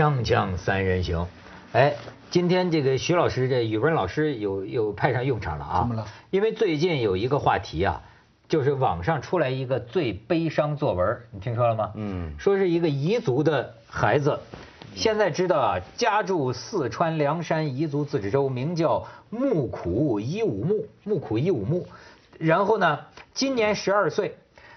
锵锵三人行，哎，今天这个徐老师这语文老师有有派上用场了啊？怎么了？因为最近有一个话题啊，就是网上出来一个最悲伤作文，你听说了吗？嗯，说是一个彝族的孩子，现在知道啊，家住四川凉山彝族自治州，名叫木苦伊武木，木苦伊武木，然后呢，今年十二岁。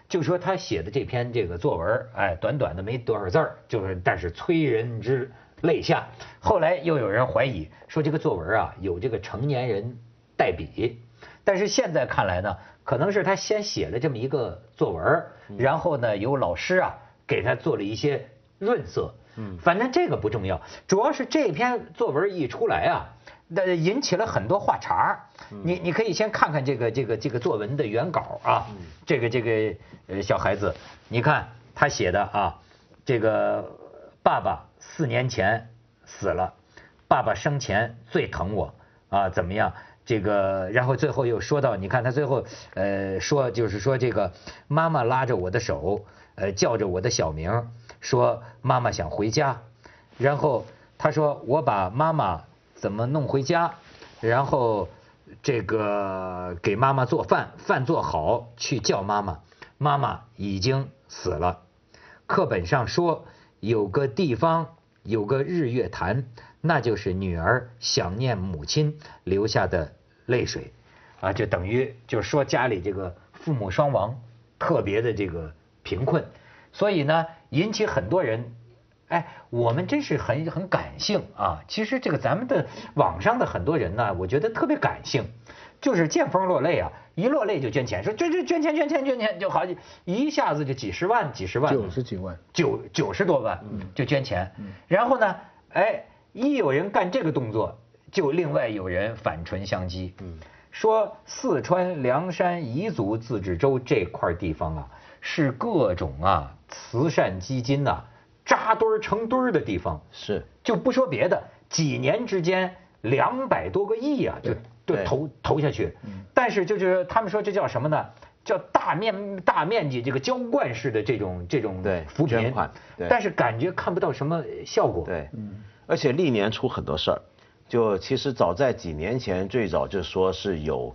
就说他写的这篇这个作文，哎，短短的没多少字儿，就是但是催人之泪下。后来又有人怀疑说这个作文啊有这个成年人代笔，但是现在看来呢，可能是他先写了这么一个作文，然后呢有老师啊给他做了一些润色。嗯，反正这个不重要，主要是这篇作文一出来啊。那引起了很多话茬你你可以先看看这个这个这个作文的原稿啊，这个这个呃小孩子，你看他写的啊，这个爸爸四年前死了，爸爸生前最疼我啊，怎么样？这个然后最后又说到，你看他最后呃说就是说这个妈妈拉着我的手，呃叫着我的小名，说妈妈想回家，然后他说我把妈妈。怎么弄回家，然后这个给妈妈做饭，饭做好去叫妈妈，妈妈已经死了。课本上说有个地方有个日月潭，那就是女儿想念母亲留下的泪水，啊，就等于就是说家里这个父母双亡，特别的这个贫困，所以呢引起很多人。哎，我们真是很很感性啊！其实这个咱们的网上的很多人呢，我觉得特别感性，就是见风落泪啊，一落泪就捐钱，说捐捐捐钱捐钱捐钱就好几一下子就几十万几十万，九十几万，九九十多万就捐钱，然后呢，哎，一有人干这个动作，就另外有人反唇相讥，说四川凉山彝族自治州这块地方啊，是各种啊慈善基金呐。扎堆儿成堆儿的地方。是，就不说别的，几年之间两百多个亿啊，就就投投下去。但是就是他们说这叫什么呢？叫大面大面积这个浇灌式的这种这种扶贫。款，但是感觉看不到什么效果。对，而且历年出很多事儿，就其实早在几年前最早就说是有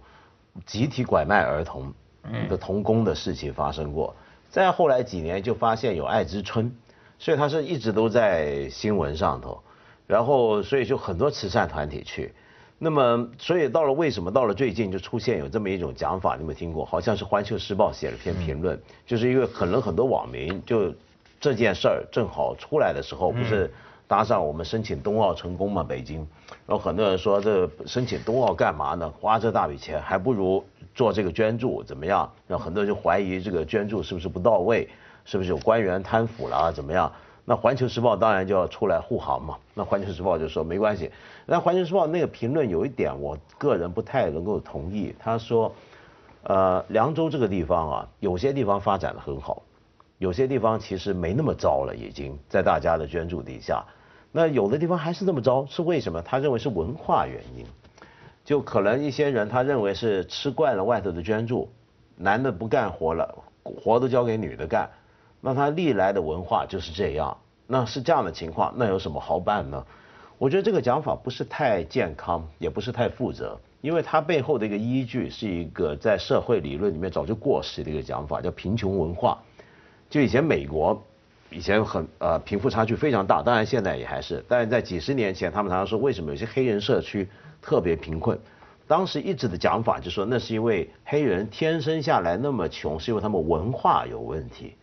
集体拐卖儿童的童工的事情发生过，再后来几年就发现有爱之春。所以他是一直都在新闻上头，然后所以就很多慈善团体去，那么所以到了为什么到了最近就出现有这么一种讲法，你有没有听过？好像是《环球时报》写了篇评论，就是因为可能很多网民就这件事儿正好出来的时候，不是搭上我们申请冬奥成功嘛，北京，然后很多人说这申请冬奥干嘛呢？花这大笔钱，还不如做这个捐助怎么样？然后很多人就怀疑这个捐助是不是不到位。是不是有官员贪腐了？怎么样？那《环球时报》当然就要出来护航嘛。那《环球时报》就说没关系。那《环球时报》那个评论有一点，我个人不太能够同意。他说，呃，凉州这个地方啊，有些地方发展的很好，有些地方其实没那么糟了，已经在大家的捐助底下。那有的地方还是那么糟，是为什么？他认为是文化原因，就可能一些人他认为是吃惯了外头的捐助，男的不干活了，活都交给女的干。那他历来的文化就是这样，那是这样的情况，那有什么好办呢？我觉得这个讲法不是太健康，也不是太负责，因为它背后的一个依据是一个在社会理论里面早就过时的一个讲法，叫贫穷文化。就以前美国，以前很呃贫富差距非常大，当然现在也还是，但是在几十年前，他们常常说为什么有些黑人社区特别贫困，当时一直的讲法就说那是因为黑人天生下来那么穷，是因为他们文化有问题。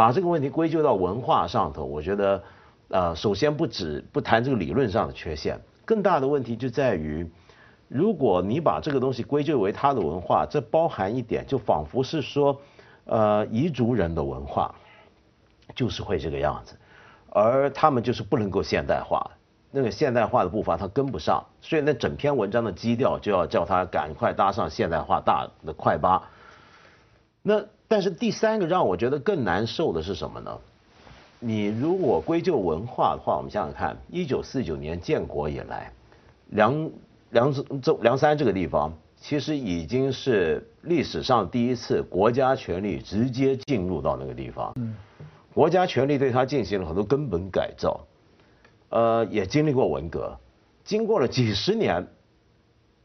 把这个问题归咎到文化上头，我觉得，呃，首先不止不谈这个理论上的缺陷，更大的问题就在于，如果你把这个东西归咎为他的文化，这包含一点，就仿佛是说，呃，彝族人的文化就是会这个样子，而他们就是不能够现代化，那个现代化的步伐他跟不上，所以那整篇文章的基调就要叫他赶快搭上现代化大的快巴，那。但是第三个让我觉得更难受的是什么呢？你如果归咎文化的话，我们想想看，一九四九年建国以来，梁梁这梁山这个地方，其实已经是历史上第一次国家权力直接进入到那个地方。嗯。国家权力对它进行了很多根本改造。呃，也经历过文革，经过了几十年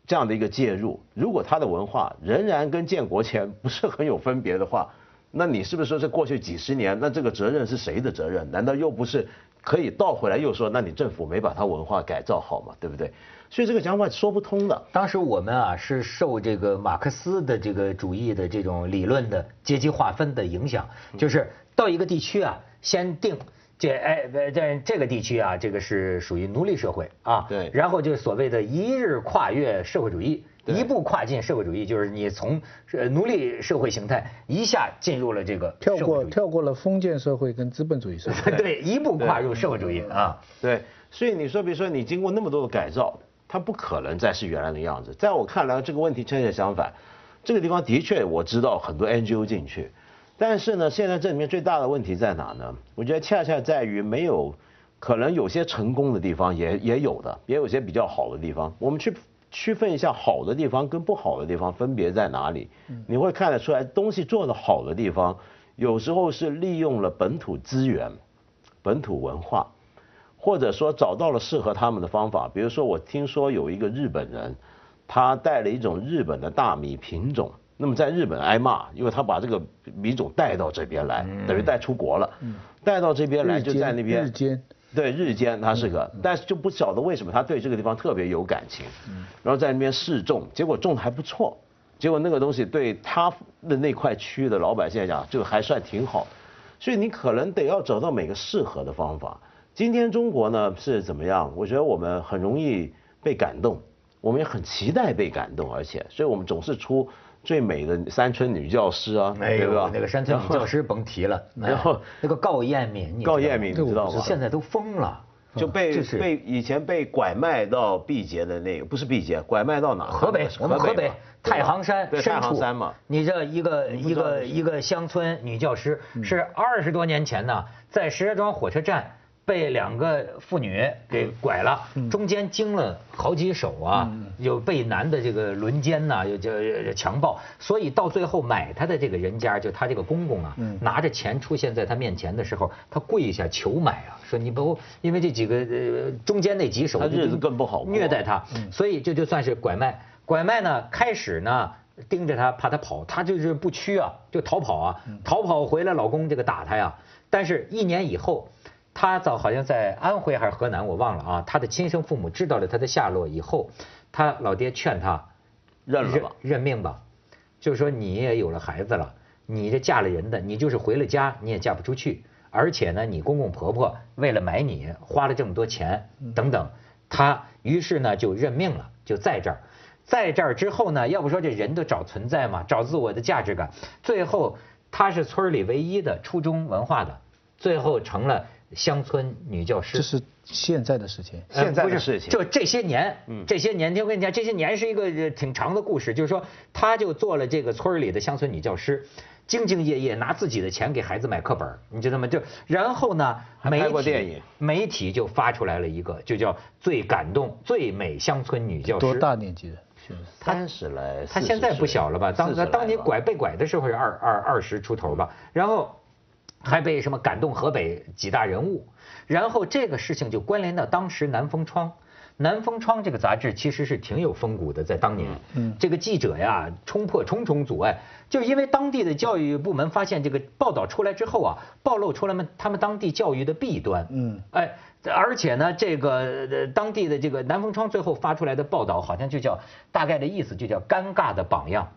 这样的一个介入，如果他的文化仍然跟建国前不是很有分别的话，那你是不是说这过去几十年，那这个责任是谁的责任？难道又不是可以倒回来又说，那你政府没把他文化改造好嘛，对不对？所以这个讲法说不通的。当时我们啊是受这个马克思的这个主义的这种理论的阶级划分的影响，就是到一个地区啊，先定。这哎，在这个地区啊，这个是属于奴隶社会啊。对。然后就是所谓的一日跨越社会主义，一步跨进社会主义，就是你从奴隶社会形态一下进入了这个跳过跳过了封建社会跟资本主义社会。对，一步跨入社会主义啊。对。所以你说，比如说你经过那么多的改造，它不可能再是原来的样子。在我看来，这个问题恰恰相反，这个地方的确我知道很多 NGO 进去。但是呢，现在这里面最大的问题在哪呢？我觉得恰恰在于没有，可能有些成功的地方也也有的，也有些比较好的地方。我们去区分一下好的地方跟不好的地方分别在哪里，你会看得出来，东西做的好的地方，有时候是利用了本土资源、本土文化，或者说找到了适合他们的方法。比如说，我听说有一个日本人，他带了一种日本的大米品种。那么在日本挨骂，因为他把这个米种带到这边来，等于带出国了，带到这边来就在那边日间，对日间他是个，但是就不晓得为什么他对这个地方特别有感情，然后在那边试种，结果种的还不错，结果那个东西对他的那块区域的老百姓来讲就还算挺好，所以你可能得要找到每个适合的方法。今天中国呢是怎么样？我觉得我们很容易被感动，我们也很期待被感动，而且所以我们总是出。最美的山村女教师啊，对吧？那个山村女教师甭提了，然后那个高艳敏，高艳敏你知道吗？现在都疯了，就被被以前被拐卖到毕节的那个，不是毕节，拐卖到哪？河北，我们河北太行山太行山嘛。你这一个一个一个乡村女教师，是二十多年前呢，在石家庄火车站。被两个妇女给拐了，中间经了好几手啊，有被男的这个轮奸呐，又叫强暴，所以到最后买他的这个人家，就他这个公公啊，拿着钱出现在他面前的时候，他跪下求买啊，说你不因为这几个呃中间那几手，他日子更不好虐待他，所以这就算是拐卖。拐卖呢，开始呢盯着他，怕他跑，他就是不屈啊，就逃跑啊，逃跑回来老公这个打他呀，但是一年以后。他早好像在安徽还是河南，我忘了啊。他的亲生父母知道了他的下落以后，他老爹劝他认了吧，认命吧，就是说你也有了孩子了，你这嫁了人的，你就是回了家你也嫁不出去，而且呢，你公公婆婆为了买你花了这么多钱等等，他于是呢就认命了，就在这儿，在这儿之后呢，要不说这人都找存在嘛，找自我的价值感，最后他是村里唯一的初中文化的，最后成了。乡村女教师，这是现在的事情，现在的事情，就这些年，这些年，我跟你讲，这些年是一个挺长的故事，就是说，她就做了这个村里的乡村女教师，兢兢业业，拿自己的钱给孩子买课本，你知道吗？就然后呢，拍过电影，媒体就发出来了一个，就叫最感动、最美乡村女教师。多大年纪的？三十来，她现在不小了吧？当当年拐被拐的时候是二二二十出头吧？然后。还被什么感动河北几大人物，然后这个事情就关联到当时南风窗，南风窗这个杂志其实是挺有风骨的，在当年，嗯，这个记者呀冲破重重阻碍，就因为当地的教育部门发现这个报道出来之后啊，暴露出来们他们当地教育的弊端，嗯，哎，而且呢，这个当地的这个南风窗最后发出来的报道好像就叫大概的意思就叫尴尬的榜样，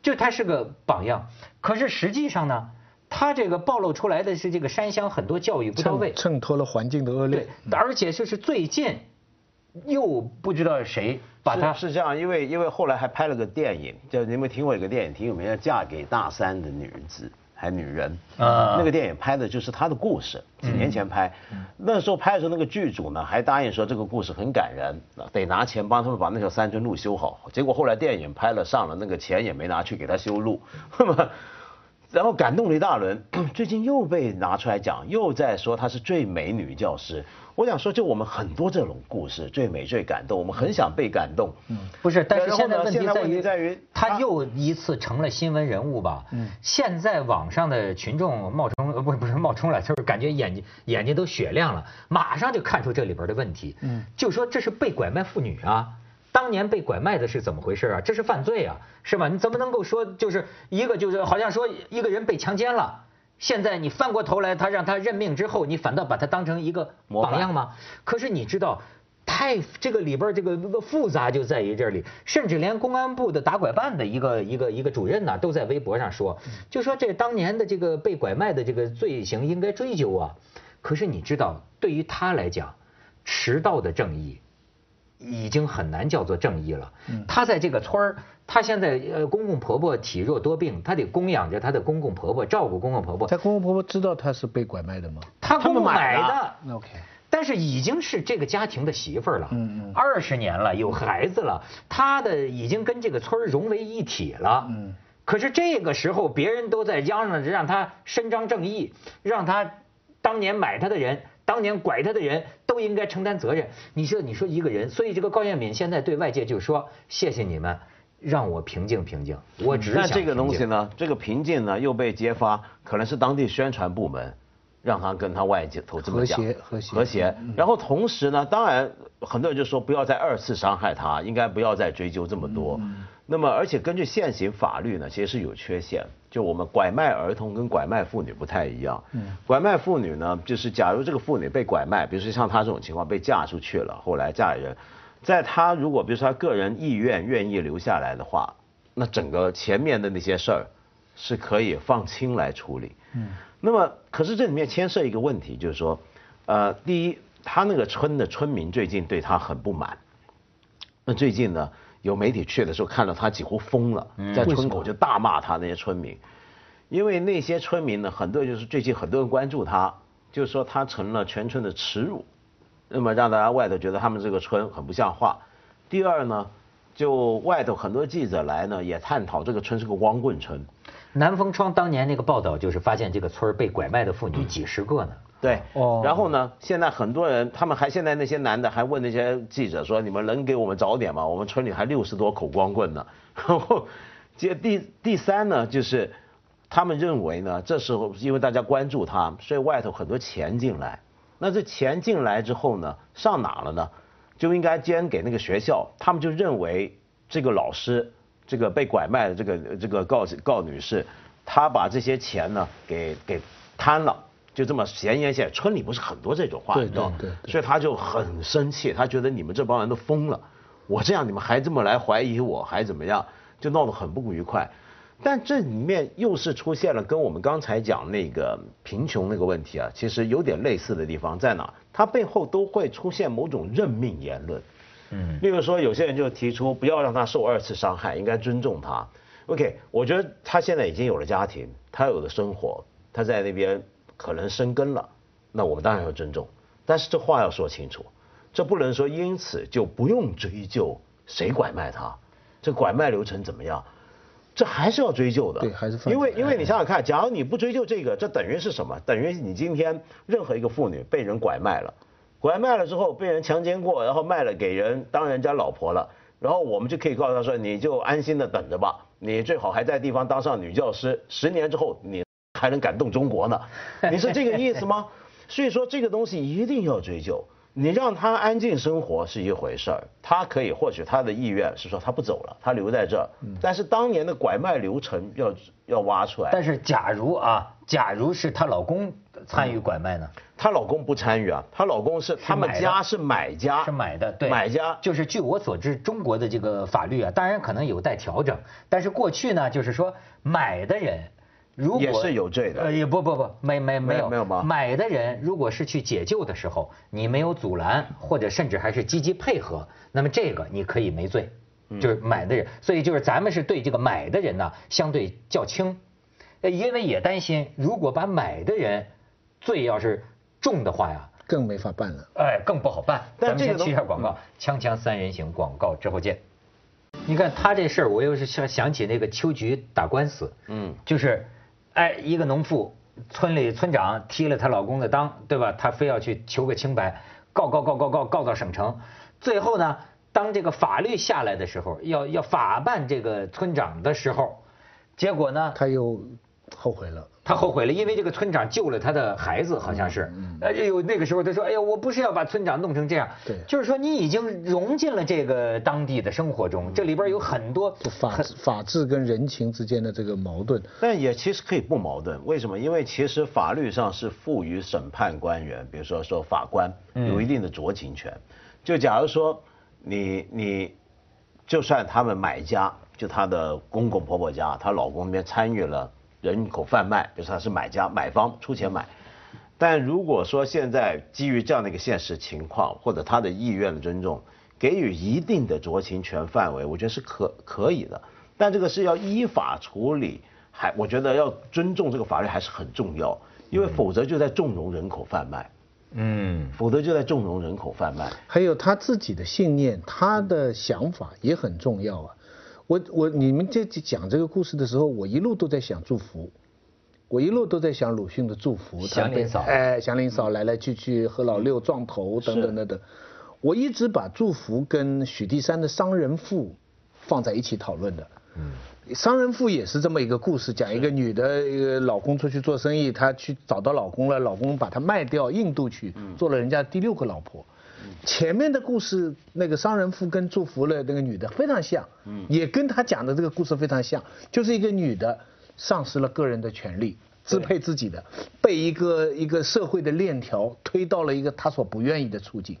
就他是个榜样，可是实际上呢。他这个暴露出来的是这个山乡很多教育不到位，衬托了环境的恶劣。对，而且就是最近又不知道谁把他是这样，因为因为后来还拍了个电影，叫你有没有听过一个电影挺有名叫《嫁给大山的女子》还女人啊？那个电影拍的就是他的故事，几年前拍，那时候拍的时候那个剧组呢还答应说这个故事很感人，得拿钱帮他们把那条山村路修好。结果后来电影拍了上了，那个钱也没拿去给他修路，那么。然后感动了一大轮，最近又被拿出来讲，又在说她是最美女教师。我想说，就我们很多这种故事，最美最感动，我们很想被感动。嗯，不是，但是现在问题在于，在于他又一次成了新闻人物吧？嗯，现在网上的群众冒充，呃，不不是冒充了，就是感觉眼睛眼睛都雪亮了，马上就看出这里边的问题。嗯，就说这是被拐卖妇女啊。当年被拐卖的是怎么回事啊？这是犯罪啊，是吧？你怎么能够说就是一个就是好像说一个人被强奸了，现在你翻过头来他让他认命之后，你反倒把他当成一个榜样吗？可是你知道，太这个里边这个个复杂就在于这里，甚至连公安部的打拐办的一个一个一个主任呢，都在微博上说，就说这当年的这个被拐卖的这个罪行应该追究啊。可是你知道，对于他来讲，迟到的正义。已经很难叫做正义了。她在这个村儿，她现在呃公公婆婆体弱多病，她得供养着她的公公婆婆，照顾公公婆婆。她公公婆婆知道她是被拐卖的吗？她公公买的。OK。但是已经是这个家庭的媳妇儿了，嗯嗯，二十年了，有孩子了，她的已经跟这个村儿融为一体了。嗯。可是这个时候，别人都在嚷嚷着让她伸张正义，让她当年买她的人。当年拐他的人都应该承担责任。你说，你说一个人，所以这个高彦敏现在对外界就说：“谢谢你们，让我平静平静。”我只想。那这个东西呢？这个平静呢，又被揭发，可能是当地宣传部门让他跟他外界头这么讲。和谐，和谐。和谐。然后同时呢，当然很多人就说不要再二次伤害他，应该不要再追究这么多。那么，而且根据现行法律呢，其实是有缺陷。就我们拐卖儿童跟拐卖妇女不太一样。嗯。拐卖妇女呢，就是假如这个妇女被拐卖，比如说像她这种情况被嫁出去了，后来嫁人，在她如果比如说她个人意愿愿意留下来的话，那整个前面的那些事儿是可以放轻来处理。嗯。那么，可是这里面牵涉一个问题，就是说，呃，第一，他那个村的村民最近对他很不满。那最近呢？有媒体去的时候，看到他几乎疯了，在村口就大骂他那些村民，因为那些村民呢，很多就是最近很多人关注他，就是说他成了全村的耻辱，那么让大家外头觉得他们这个村很不像话。第二呢，就外头很多记者来呢，也探讨这个村是个光棍村。南风窗当年那个报道就是发现这个村被拐卖的妇女几十个呢。对，哦，然后呢？现在很多人，他们还现在那些男的还问那些记者说：“你们能给我们找点吗？我们村里还六十多口光棍呢。”然后，接第第三呢，就是他们认为呢，这时候因为大家关注他，所以外头很多钱进来。那这钱进来之后呢，上哪了呢？就应该捐给那个学校。他们就认为这个老师，这个被拐卖的这个这个告告女士，她把这些钱呢给给贪了。就这么闲言闲，村里不是很多这种话，你知道所以他就很生气，他觉得你们这帮人都疯了，我这样你们还这么来怀疑我，还怎么样，就闹得很不愉快。但这里面又是出现了跟我们刚才讲那个贫穷那个问题啊，其实有点类似的地方在哪？它背后都会出现某种任命言论。嗯，例如说有些人就提出不要让他受二次伤害，应该尊重他。OK，我觉得他现在已经有了家庭，他有了生活，他在那边。可能生根了，那我们当然要尊重，但是这话要说清楚，这不能说因此就不用追究谁拐卖他，这拐卖流程怎么样，这还是要追究的。对，还是因为因为你想想看，假如你不追究这个，这等于是什么？等于你今天任何一个妇女被人拐卖了，拐卖了之后被人强奸过，然后卖了给人当人家老婆了，然后我们就可以告诉他说，你就安心的等着吧，你最好还在地方当上女教师，十年之后你。还能感动中国呢？你是这个意思吗？所以说这个东西一定要追究。你让他安静生活是一回事儿，他可以或许他的意愿是说他不走了，他留在这儿。但是当年的拐卖流程要要挖出来。但是假如啊，假如是她老公参与拐卖呢？她老公不参与啊，她老公是他们家是买家，是买的，对，买家就是据我所知，中国的这个法律啊，当然可能有待调整。但是过去呢，就是说买的人。如果也是有罪的，呃，也不不不，没没没有没有吗？买的人如果是去解救的时候，你没有阻拦，或者甚至还是积极配合，那么这个你可以没罪，就是买的人。所以就是咱们是对这个买的人呢相对较轻，呃，因为也担心如果把买的人罪要是重的话呀，更没法办了，哎，更不好办。咱们先去一下广告，锵锵三人行广告之后见。你看他这事儿，我又是想想起那个秋菊打官司，嗯，就是。哎，一个农妇，村里村长踢了她老公的裆，对吧？她非要去求个清白，告告告告告告到省城，最后呢，当这个法律下来的时候，要要法办这个村长的时候，结果呢，他又后悔了。他后悔了，因为这个村长救了他的孩子，好像是。哎呦，那个时候他说：“哎呀，我不是要把村长弄成这样。”对，就是说你已经融进了这个当地的生活中，这里边有很多法法治跟人情之间的这个矛盾。但也其实可以不矛盾，为什么？因为其实法律上是赋予审判官员，比如说说法官有一定的酌情权。就假如说你你，就算他们买家，就他的公公婆婆家，她老公那边参与了。人口贩卖，比如说他是买家，买方出钱买，但如果说现在基于这样的一个现实情况，或者他的意愿的尊重，给予一定的酌情权范围，我觉得是可可以的。但这个是要依法处理，还我觉得要尊重这个法律还是很重要，因为否则就在纵容人口贩卖，嗯，否则就在纵容人口贩卖。还有他自己的信念，他的想法也很重要啊。我我你们在讲这个故事的时候，我一路都在想祝福，我一路都在想鲁迅的祝福。祥林嫂，哎，祥林嫂来来去去和老六撞头等等等等，我一直把祝福跟许地山的商人妇放在一起讨论的。嗯，商人妇也是这么一个故事，讲一个女的，一个老公出去做生意，她去找到老公了，老公把她卖掉印度去，做了人家第六个老婆。前面的故事，那个商人妇跟祝福了那个女的非常像，嗯，也跟他讲的这个故事非常像，就是一个女的丧失了个人的权利，支配自己的，被一个一个社会的链条推到了一个她所不愿意的处境。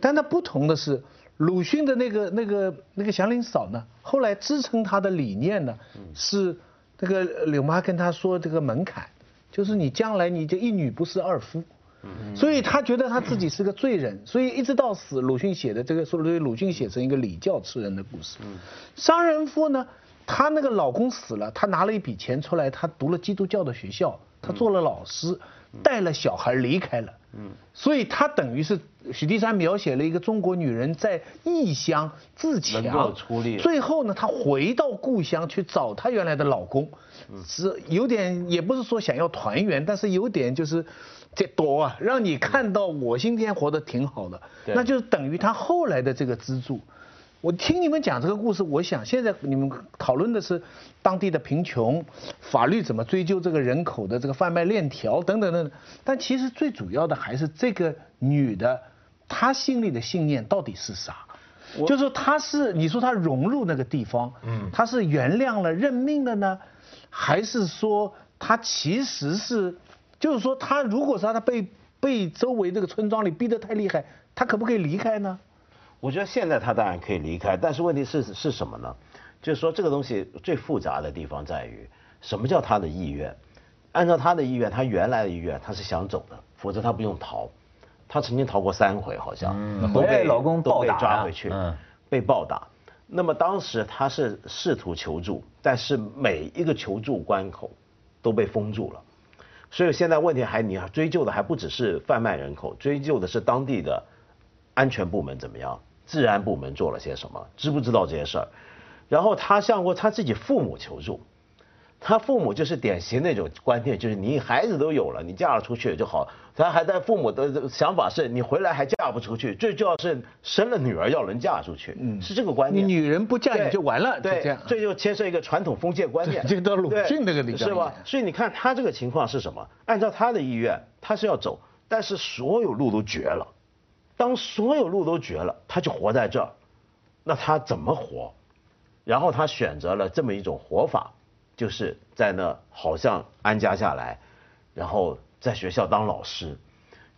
但她不同的是，鲁迅的那个那个那个祥林嫂呢，后来支撑她的理念呢，是那个柳妈跟她说这个门槛，就是你将来你就一女不是二夫。所以他觉得他自己是个罪人，所以一直到死，鲁迅写的这个，所以鲁迅写成一个礼教吃人的故事。商人妇呢，她那个老公死了，她拿了一笔钱出来，她读了基督教的学校，她做了老师，带了小孩离开了。嗯，所以他等于是许地山描写了一个中国女人在异乡自强，最后呢，她回到故乡去找她原来的老公，是有点也不是说想要团圆，但是有点就是。这多啊，让你看到我今天活得挺好的，那就是等于他后来的这个资助。我听你们讲这个故事，我想现在你们讨论的是当地的贫穷，法律怎么追究这个人口的这个贩卖链条等等等等。但其实最主要的还是这个女的，她心里的信念到底是啥？就是说她是你说她融入那个地方，嗯，她是原谅了认命了呢，还是说她其实是？就是说，她如果说她被被周围这个村庄里逼得太厉害，她可不可以离开呢？我觉得现在他当然可以离开，但是问题是是什么呢？就是说这个东西最复杂的地方在于，什么叫他的意愿？按照他的意愿，他原来的意愿他是想走的，否则他不用逃。他曾经逃过三回，好像都被老公都被抓回去，被暴打。那么当时他是试图求助，但是每一个求助关口都被封住了。所以现在问题还你追究的还不只是贩卖人口，追究的是当地的安全部门怎么样，治安部门做了些什么，知不知道这些事儿？然后他向过他自己父母求助。他父母就是典型那种观念，就是你孩子都有了，你嫁了出去就好。他还在父母的想法是，你回来还嫁不出去，最重要是生了女儿要能嫁出去，是这个观念。你女人不嫁你就完了，对，这就牵涉一个传统封建观念。这个到鲁迅那个里是吧？所以你看他这个情况是什么？按照他的意愿，他是要走，但是所有路都绝了。当所有路都绝了，他就活在这儿，那他怎么活？然后他选择了这么一种活法。就是在那好像安家下来，然后在学校当老师。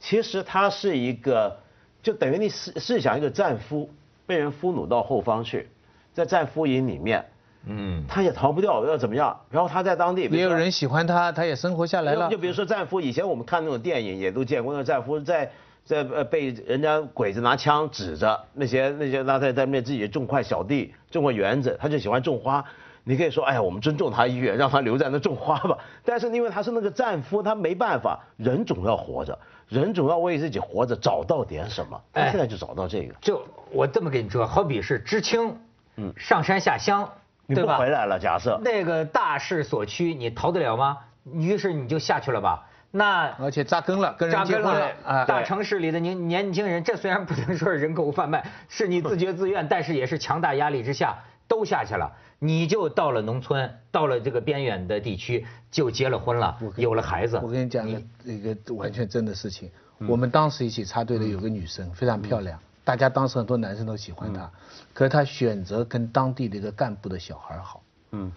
其实他是一个，就等于你试试想一个战俘被人俘虏到后方去，在战俘营里面，嗯，他也逃不掉，要怎么样？然后他在当地也有人喜欢他，他也生活下来了。就比如说战俘，以前我们看那种电影也都见过，那战俘在在呃被人家鬼子拿枪指着，那些那些那在在面自己种块小地，种块园子，他就喜欢种花。你可以说，哎呀，我们尊重他意愿，让他留在那种花吧。但是因为他是那个战俘，他没办法，人总要活着，人总要为自己活着找到点什么。他现在就找到这个。就我这么跟你说，好比是知青，嗯，上山下乡，对吧？回来了，假设那个大势所趋，你逃得了吗？于是你就下去了吧？那而且扎根了，跟人结婚了啊！大城市里的年年轻人，这虽然不能说是人口贩卖，是你自觉自愿，但是也是强大压力之下都下去了。你就到了农村，到了这个边远的地区，就结了婚了，有了孩子。我跟你讲个一个完全真的事情。我们当时一起插队的有个女生，非常漂亮，大家当时很多男生都喜欢她，可是她选择跟当地的一个干部的小孩好。嗯。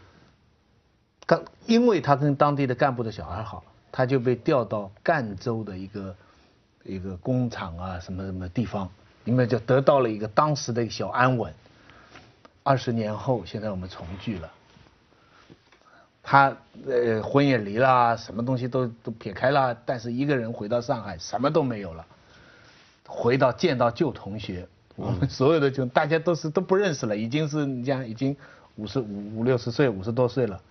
刚，因为她跟当地的干部的小孩好。他就被调到赣州的一个一个工厂啊，什么什么地方，因为就得到了一个当时的一个小安稳。二十年后，现在我们重聚了。他呃婚也离了，什么东西都都撇开了，但是一个人回到上海，什么都没有了。回到见到旧同学，我们所有的就大家都是都不认识了，已经是你讲已经五十五五六十岁，五十多岁了。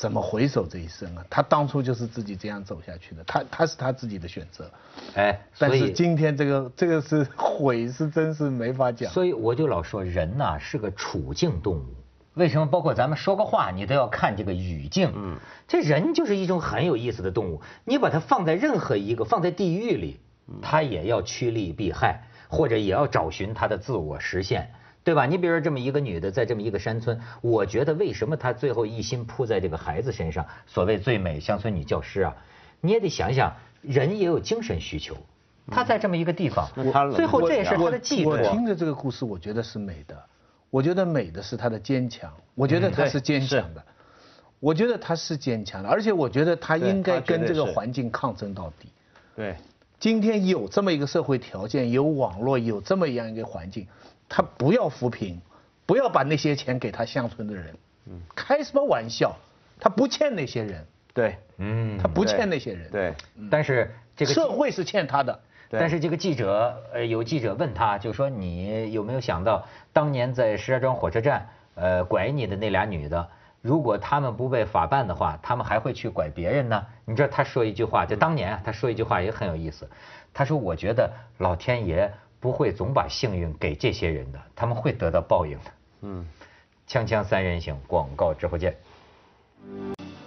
怎么回首这一生啊？他当初就是自己这样走下去的，他他是他自己的选择，哎，但是今天这个这个是 悔是真是没法讲。所以我就老说人呐是个处境动物，为什么？包括咱们说个话，你都要看这个语境。嗯，这人就是一种很有意思的动物，你把它放在任何一个放在地狱里，它也要趋利避害，或者也要找寻它的自我实现。对吧？你比如说这么一个女的，在这么一个山村，我觉得为什么她最后一心扑在这个孩子身上？所谓最美乡村女教师啊，你也得想想，人也有精神需求。她在这么一个地方，最后这也是她的寄托。我听着这个故事，我觉得是美的。我觉得美的是她的坚强。我觉得她是坚强的。我觉得她是坚强的，而且我觉得她应该跟这个环境抗争到底。对。今天有这么一个社会条件，有网络，有这么样一个环境。他不要扶贫，不要把那些钱给他乡村的人，嗯，开什么玩笑？他不欠那些人，对，嗯，他不欠那些人，对。但是这个社会是欠他的。但是这个记者，呃，有记者问他，就说你有没有想到，当年在石家庄火车站，呃，拐你的那俩女的，如果他们不被法办的话，他们还会去拐别人呢？你知道他说一句话，就当年啊，他说一句话也很有意思，他说我觉得老天爷。不会总把幸运给这些人的，他们会得到报应的。嗯，锵锵三人行，广告之后见。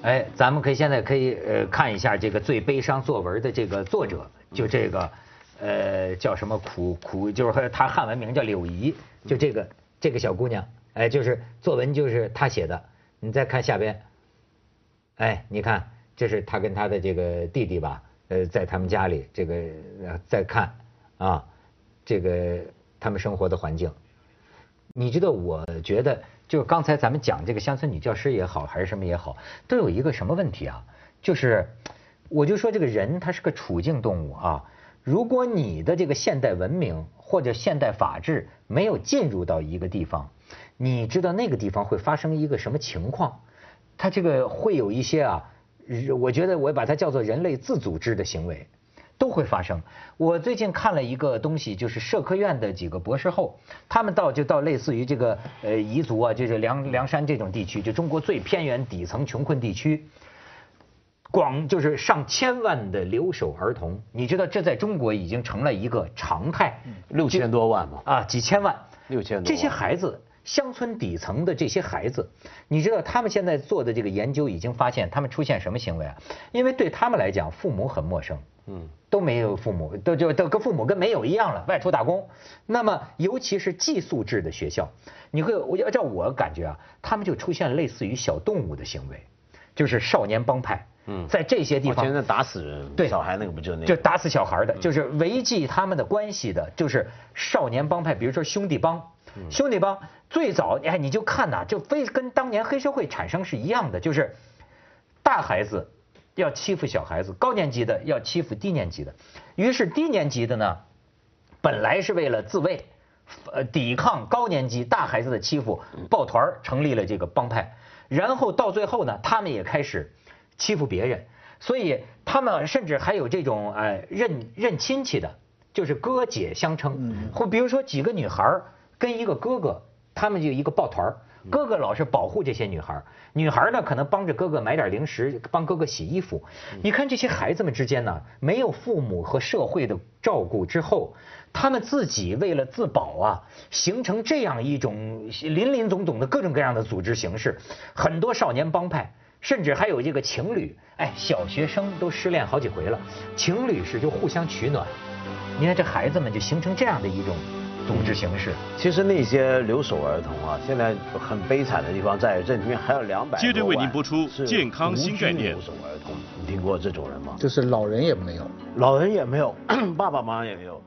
哎，咱们可以现在可以呃看一下这个最悲伤作文的这个作者，就这个呃叫什么苦苦，就是他汉文名叫柳怡，就这个这个小姑娘，哎，就是作文就是她写的。你再看下边，哎，你看这是她跟她的这个弟弟吧，呃，在他们家里这个再看啊。这个他们生活的环境，你知道？我觉得，就是刚才咱们讲这个乡村女教师也好，还是什么也好，都有一个什么问题啊？就是，我就说这个人他是个处境动物啊。如果你的这个现代文明或者现代法治没有进入到一个地方，你知道那个地方会发生一个什么情况？它这个会有一些啊，我觉得我把它叫做人类自组织的行为。都会发生。我最近看了一个东西，就是社科院的几个博士后，他们到就到类似于这个呃彝族啊，就是凉凉山这种地区，就中国最偏远底层穷困地区，广就是上千万的留守儿童，你知道这在中国已经成了一个常态，六千多万嘛啊几千万，六千多这些孩子。乡村底层的这些孩子，你知道他们现在做的这个研究已经发现他们出现什么行为啊？因为对他们来讲，父母很陌生，嗯，都没有父母，都就都跟父母跟没有一样了，外出打工。那么尤其是寄宿制的学校，你会我要照我感觉啊，他们就出现类似于小动物的行为，就是少年帮派。嗯，在这些地方，现在打死人，对小孩那个不就那个，就打死小孩的，就是维系他们的关系的，就是少年帮派，比如说兄弟帮。兄弟帮最早，哎，你就看呐，就非跟当年黑社会产生是一样的，就是大孩子要欺负小孩子，高年级的要欺负低年级的。于是低年级的呢，本来是为了自卫，呃，抵抗高年级大孩子的欺负，抱团成立了这个帮派。然后到最后呢，他们也开始欺负别人，所以他们甚至还有这种哎认认亲戚的，就是哥姐相称，或比如说几个女孩儿。跟一个哥哥，他们就一个抱团，哥哥老是保护这些女孩，女孩呢可能帮着哥哥买点零食，帮哥哥洗衣服。你看这些孩子们之间呢，没有父母和社会的照顾之后，他们自己为了自保啊，形成这样一种林林总总的各种各样的组织形式，很多少年帮派。甚至还有这个情侣，哎，小学生都失恋好几回了，情侣是就互相取暖。你看这孩子们就形成这样的一种组织形式。其实那些留守儿童啊，现在很悲惨的地方在于这里面还有两百接着为您播出健康新概念。留守儿童，你听过这种人吗？就是老人也没有，老人也没有，爸爸妈妈也没有。